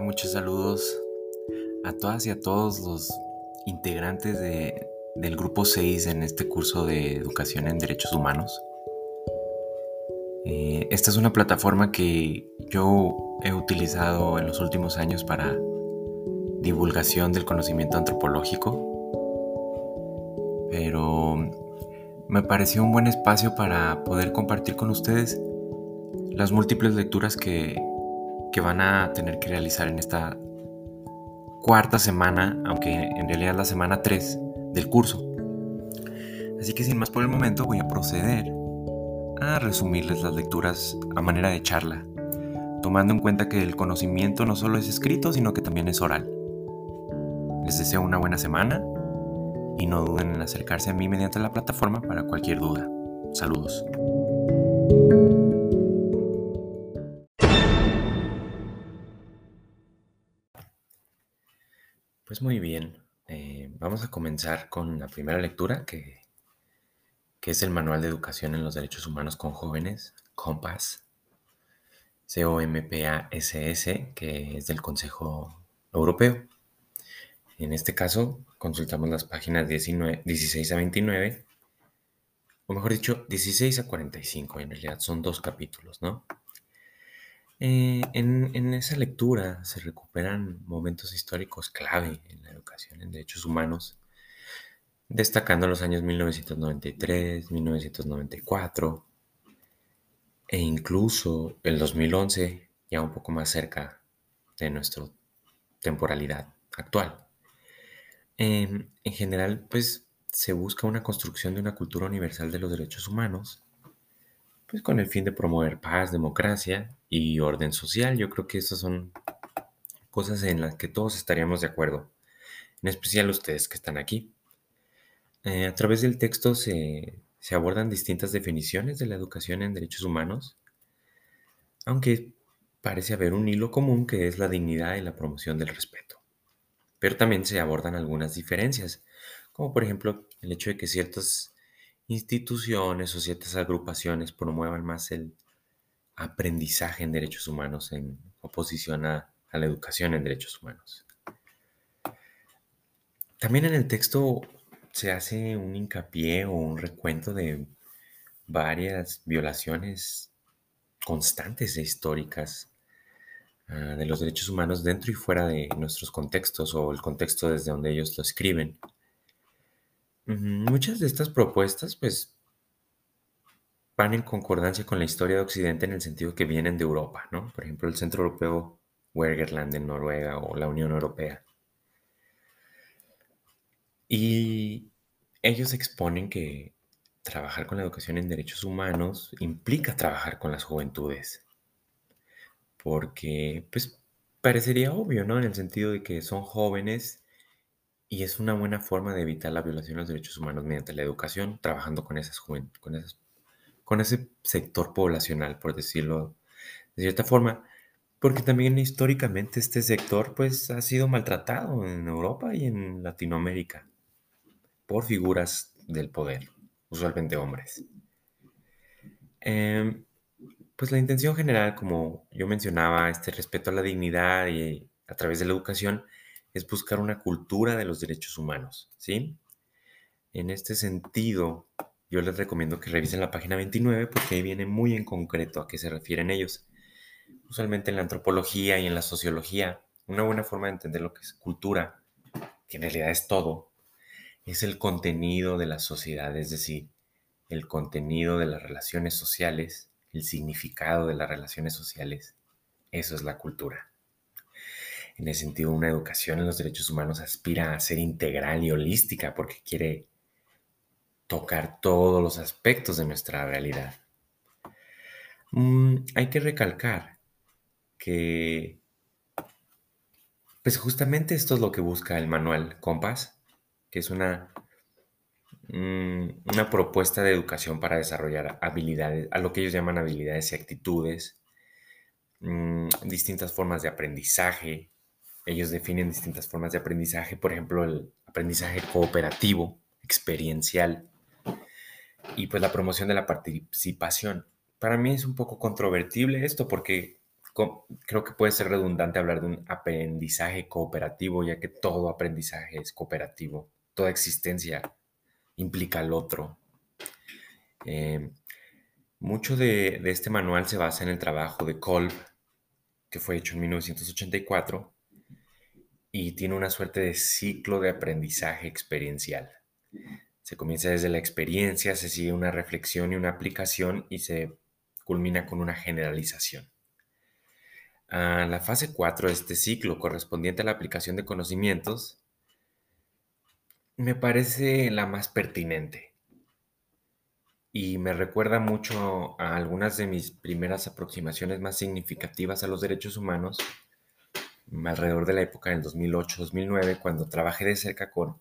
Muchos saludos a todas y a todos los integrantes del grupo 6 en este curso de educación en derechos humanos. Eh, esta es una plataforma que yo he utilizado en los últimos años para divulgación del conocimiento antropológico, pero me pareció un buen espacio para poder compartir con ustedes las múltiples lecturas que que van a tener que realizar en esta cuarta semana, aunque en realidad es la semana 3 del curso. Así que sin más por el momento voy a proceder a resumirles las lecturas a manera de charla, tomando en cuenta que el conocimiento no solo es escrito, sino que también es oral. Les deseo una buena semana y no duden en acercarse a mí mediante la plataforma para cualquier duda. Saludos. Pues muy bien, eh, vamos a comenzar con la primera lectura que, que, es el Manual de Educación en los Derechos Humanos con Jóvenes, COMPAS, C-O-M-P-A-S-S, que es del Consejo Europeo. En este caso, consultamos las páginas 19, 16 a 29, o mejor dicho, 16 a 45, en realidad son dos capítulos, ¿no? Eh, en, esa lectura se recuperan momentos históricos clave en la educación en derechos humanos, destacando los años 1993, 1994 e incluso el 2011, ya un poco más cerca de nuestra temporalidad actual. en general, pues se busca una construcción de una cultura universal de los derechos humanos pues con el fin de promover paz, democracia y orden social. Yo creo que esas son cosas en las que todos estaríamos de acuerdo, en especial ustedes que están aquí. Eh, a través del texto se, se abordan distintas definiciones de la educación en derechos humanos, aunque parece haber un hilo común que es la dignidad y la promoción del respeto. Pero también se abordan algunas diferencias, como por ejemplo el hecho de que ciertas instituciones o ciertas agrupaciones promuevan más el aprendizaje en derechos humanos en oposición a, la educación en derechos humanos. También en el texto se hace un hincapié o un recuento de varias violaciones constantes e históricas ah, de los derechos humanos dentro y fuera de nuestros contextos o el contexto desde donde ellos lo escriben. Muchas de estas propuestas, pues, van en concordancia con la historia de Occidente en el sentido que vienen de Europa, ¿no? Por ejemplo, el Centro Europeo Wergerland en Noruega o la Unión Europea. Y ellos exponen que trabajar con la educación en derechos humanos implica trabajar con las juventudes. Porque, pues, parecería obvio, ¿no? En el sentido de que son jóvenes y es una buena forma de evitar la violación de los derechos humanos mediante la educación, trabajando con, esas con, con ese sector poblacional, por decirlo de cierta forma, porque también históricamente este sector pues ha sido maltratado en Europa y en Latinoamérica por figuras del poder, usualmente hombres. Em, pues la intención general, como yo mencionaba, este respeto a la dignidad y a través de la educación, es buscar una cultura de los derechos humanos, ¿sí? En este sentido, yo les recomiendo que revisen la página 29 porque ahí viene muy en concreto a qué se refieren ellos. Usualmente en la antropología y en la sociología, una buena forma de entender lo que es cultura, que en realidad es todo, es el contenido de la sociedad, es decir, el contenido de las relaciones sociales, el significado de las relaciones sociales. Eso es la cultura. En ese sentido, una educación en los derechos humanos aspira a ser integral y holística porque quiere tocar todos los aspectos de nuestra realidad. Mm, hay que recalcar que, pues justamente esto es lo que busca el manual Compass, que es una, mm, una propuesta de educación para desarrollar habilidades, a lo que ellos llaman habilidades y actitudes, mm, distintas formas de aprendizaje, ellos definen distintas formas de aprendizaje, por ejemplo, el aprendizaje cooperativo, experiencial, y pues la promoción de la participación. Para mí es un poco controvertible esto porque creo que puede ser redundante hablar de un aprendizaje cooperativo, ya que todo aprendizaje es cooperativo, toda existencia implica al otro. Eh, mucho de, de, este manual se basa en el trabajo de Kolb, que fue hecho en 1984, y tiene una suerte de ciclo de aprendizaje experiencial. Se comienza desde la experiencia, se sigue una reflexión y una aplicación y se culmina con una generalización. A la fase 4 de este ciclo, correspondiente a la aplicación de conocimientos, me parece la más pertinente y me recuerda mucho a algunas de mis primeras aproximaciones más significativas a los derechos humanos alrededor de la época del 2008-2009, cuando trabajé de cerca con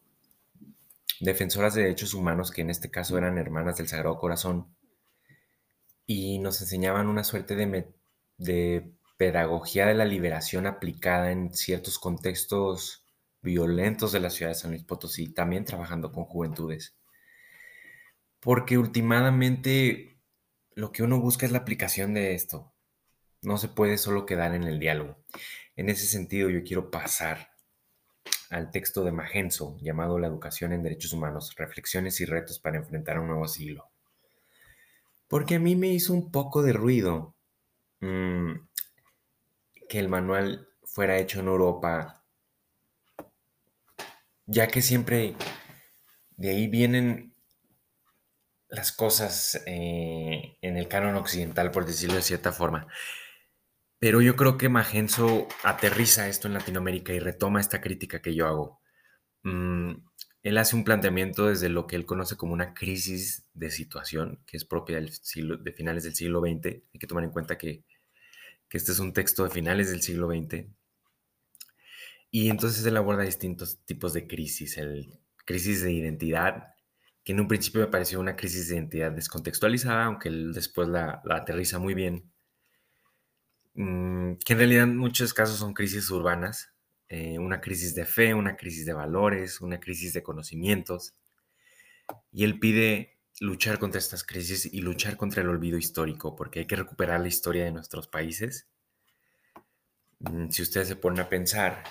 defensoras de derechos humanos, que en este caso eran hermanas del Sagrado Corazón, y nos enseñaban una suerte de, de pedagogía de la liberación aplicada en ciertos contextos violentos de la ciudad de San Luis Potosí, también trabajando con juventudes. Porque últimamente lo que uno busca es la aplicación de esto. No se puede solo quedar en el diálogo. En ese sentido, yo quiero pasar al texto de Magenzo llamado La educación en derechos humanos, reflexiones y retos para enfrentar un nuevo siglo. Porque a mí me hizo un poco de ruido mmm, que el manual fuera hecho en Europa, ya que siempre de ahí vienen las cosas eh, en el canon occidental, por decirlo de cierta forma. Pero yo creo que Magenzo aterriza esto en Latinoamérica y retoma esta crítica que yo hago. Mm, él hace un planteamiento desde lo que él conoce como una crisis de situación, que es propia del siglo, de finales del siglo XX. Hay que tomar en cuenta que, que este es un texto de finales del siglo XX. Y entonces él aborda distintos tipos de crisis. El crisis de identidad, que en un principio me pareció una crisis de identidad descontextualizada, aunque él después la, aterriza muy bien que en realidad en muchos casos son crisis urbanas, eh, una crisis de fe, una crisis de valores, una crisis de conocimientos. Y él pide luchar contra estas crisis y luchar contra el olvido histórico, porque hay que recuperar la historia de nuestros países. Mm, si ustedes se ponen a pensar,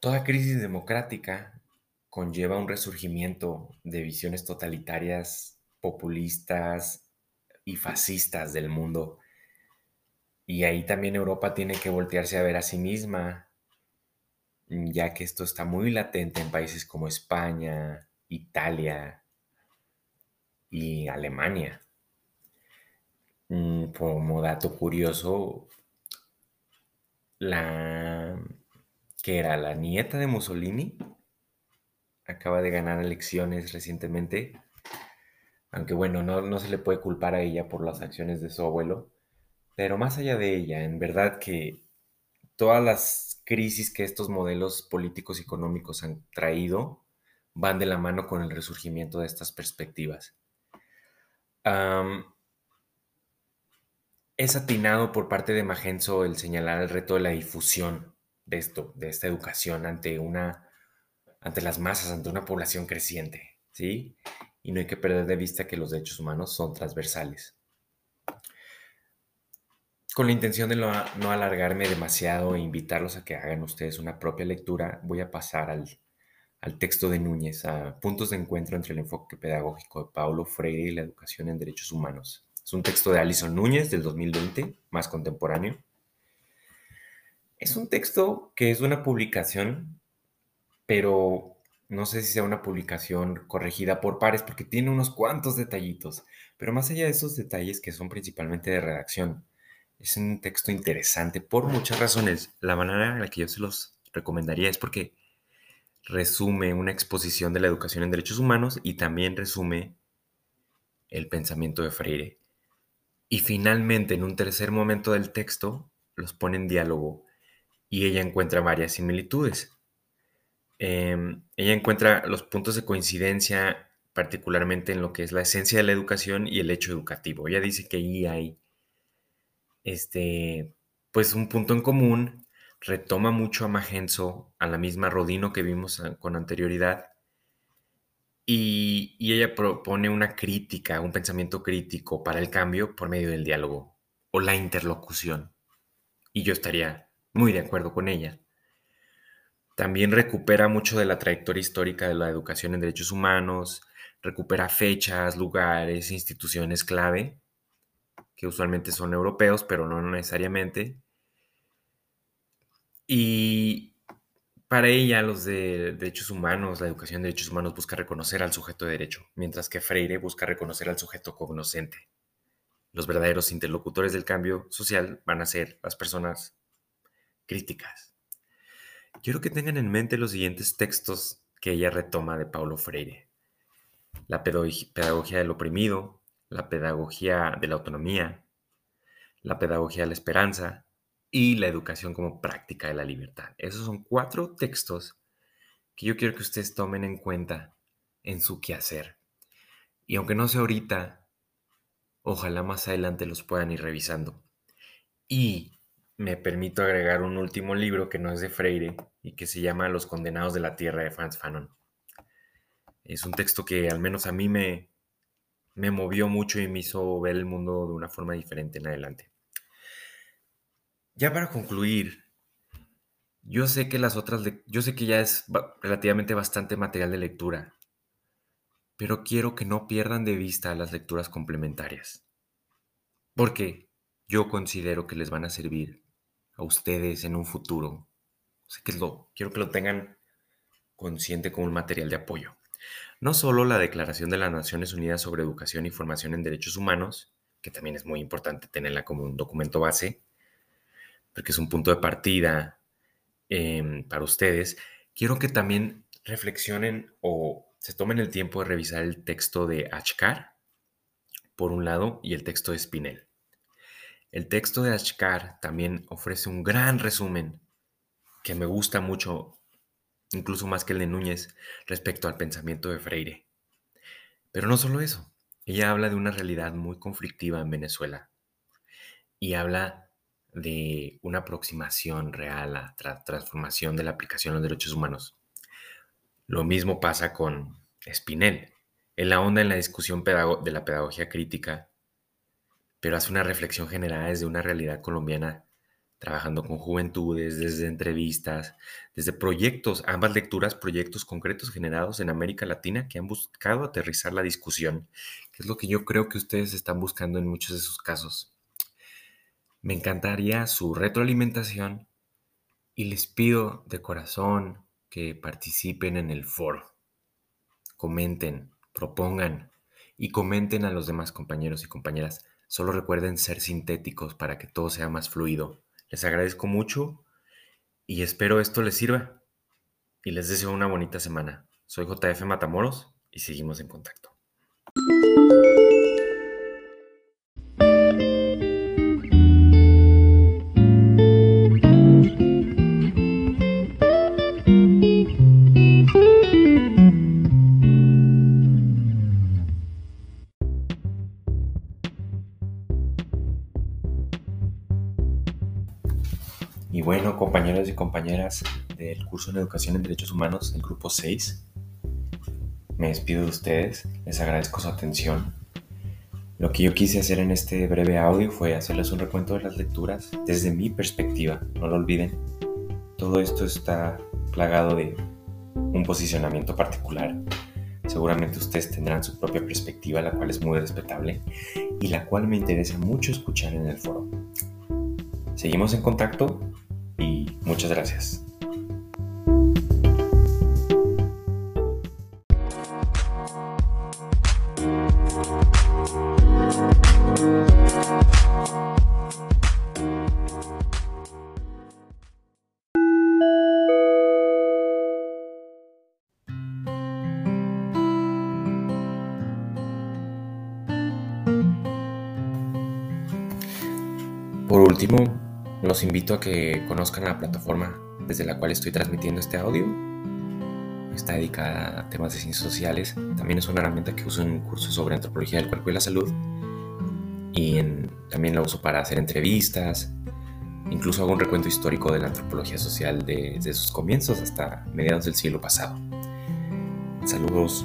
toda crisis democrática conlleva un resurgimiento de visiones totalitarias, populistas y fascistas del mundo y ahí también Europa tiene que voltearse a ver a sí misma, mm, ya que esto está muy latente en países como España, Italia y Alemania. Mm, como dato curioso, la que era la nieta de Mussolini acaba de ganar elecciones recientemente, aunque bueno, no, no se le puede culpar a ella por las acciones de su abuelo, pero más allá de ella, en verdad que todas las crisis que estos modelos políticos y económicos han traído van de la mano con el resurgimiento de estas perspectivas. es atinado por parte de Magenzo el señalar el reto de la difusión de esto, de esta educación ante una, ante las masas, ante una población creciente, ¿sí? Y no hay que perder de vista que los derechos humanos son transversales. Con la intención de no, alargarme demasiado e invitarlos a que hagan ustedes una propia lectura, voy a pasar al, texto de Núñez, a puntos de encuentro entre el enfoque pedagógico de Paulo Freire y la educación en derechos humanos. Es un texto de Alison Núñez del 2020, más contemporáneo. Es un texto que es una publicación, pero no sé si sea una publicación corregida por pares, porque tiene unos cuantos detallitos. Pero más allá de esos detalles que son principalmente de redacción, es un texto interesante por muchas razones. La manera en la que yo se los recomendaría es porque resume una exposición de la educación en derechos humanos y también resume el pensamiento de Freire. Y finalmente, en un tercer momento del texto, los pone en diálogo y ella encuentra varias similitudes. Em, ella encuentra los puntos de coincidencia particularmente en lo que es la esencia de la educación y el hecho educativo. Ella dice que ahí hay este, pues un punto en común, retoma mucho a Magenzo, a la misma Rodino que vimos con anterioridad, y, ella propone una crítica, un pensamiento crítico para el cambio por medio del diálogo o la interlocución. y yo estaría muy de acuerdo con ella. También recupera mucho de la trayectoria histórica de la educación en derechos humanos, recupera fechas, lugares, instituciones clave, que usualmente son europeos, pero no necesariamente. Y para ella, los de derechos humanos, la educación de derechos humanos busca reconocer al sujeto de derecho, mientras que Freire busca reconocer al sujeto cognoscente. Los verdaderos interlocutores del cambio social van a ser las personas críticas. Quiero que tengan en mente los siguientes textos que ella retoma de Paulo Freire. La pedagogía del oprimido, la pedagogía de la autonomía, la pedagogía de la esperanza, y la educación como práctica de la libertad. Esos son cuatro textos que yo quiero que ustedes tomen en cuenta en su quehacer. Y aunque no sea ahorita, ojalá más adelante los puedan ir revisando. Y me permito agregar un último libro que no es de Freire y que se llama Los Condenados de la Tierra de Franz Fanon. Es un texto que al menos a mí me, me movió mucho y me hizo ver el mundo de una forma diferente en adelante. Ya para concluir, yo sé que las otras, yo sé que ya es relativamente bastante material de lectura, pero quiero que no pierdan de vista las lecturas complementarias, porque yo considero que les van a servir a ustedes en un futuro. quiero que lo tengan consciente como un material de apoyo. No solo la Declaración de las Naciones Unidas sobre Educación y Formación en Derechos Humanos, que también es muy importante tenerla como un documento base, porque es un punto de partida em, para ustedes, quiero que también reflexionen o se tomen el tiempo de revisar el texto de Achkar, por un lado, y el texto de Spinel. El texto de Achkar también ofrece un gran resumen que me gusta mucho, incluso más que el de Núñez, respecto al pensamiento de Freire. Pero no solo eso, ella habla de una realidad muy conflictiva en Venezuela y habla de una aproximación real a la transformación de la aplicación de los derechos humanos. Lo mismo pasa con Spinel. Él ahonda en la discusión de la pedagogía crítica, pero hace una reflexión general desde una realidad colombiana, trabajando con juventudes, desde entrevistas, desde proyectos, ambas lecturas, proyectos concretos generados en América Latina que han buscado aterrizar la discusión, que es lo que yo creo que ustedes están buscando en muchos de sus casos. Me encantaría su retroalimentación y les pido de corazón que participen en el foro. Comenten, propongan y comenten a los demás compañeros y compañeras. Solo recuerden ser sintéticos para que todo sea más fluido. Les agradezco mucho y espero esto les sirva. Y les deseo una bonita semana. Soy JF Matamoros y seguimos en contacto. Compañeras del curso en Educación en Derechos Humanos, el grupo 6, me despido de ustedes, les agradezco su atención. Lo que yo quise hacer en este breve audio fue hacerles un recuento de las lecturas desde mi perspectiva, no lo olviden. Todo esto está plagado de un posicionamiento particular. Seguramente ustedes tendrán su propia perspectiva, la cual es muy respetable y la cual me interesa mucho escuchar en el foro. Seguimos en contacto Muchas gracias. Por último, los invito a que conozcan la plataforma desde la cual estoy transmitiendo este audio. Está dedicada a temas de ciencias sociales. También es una herramienta que uso en un curso sobre antropología del cuerpo y la salud. Y también la uso para hacer entrevistas. Incluso hago un recuento histórico de la antropología social desde sus comienzos hasta mediados del siglo pasado. Saludos.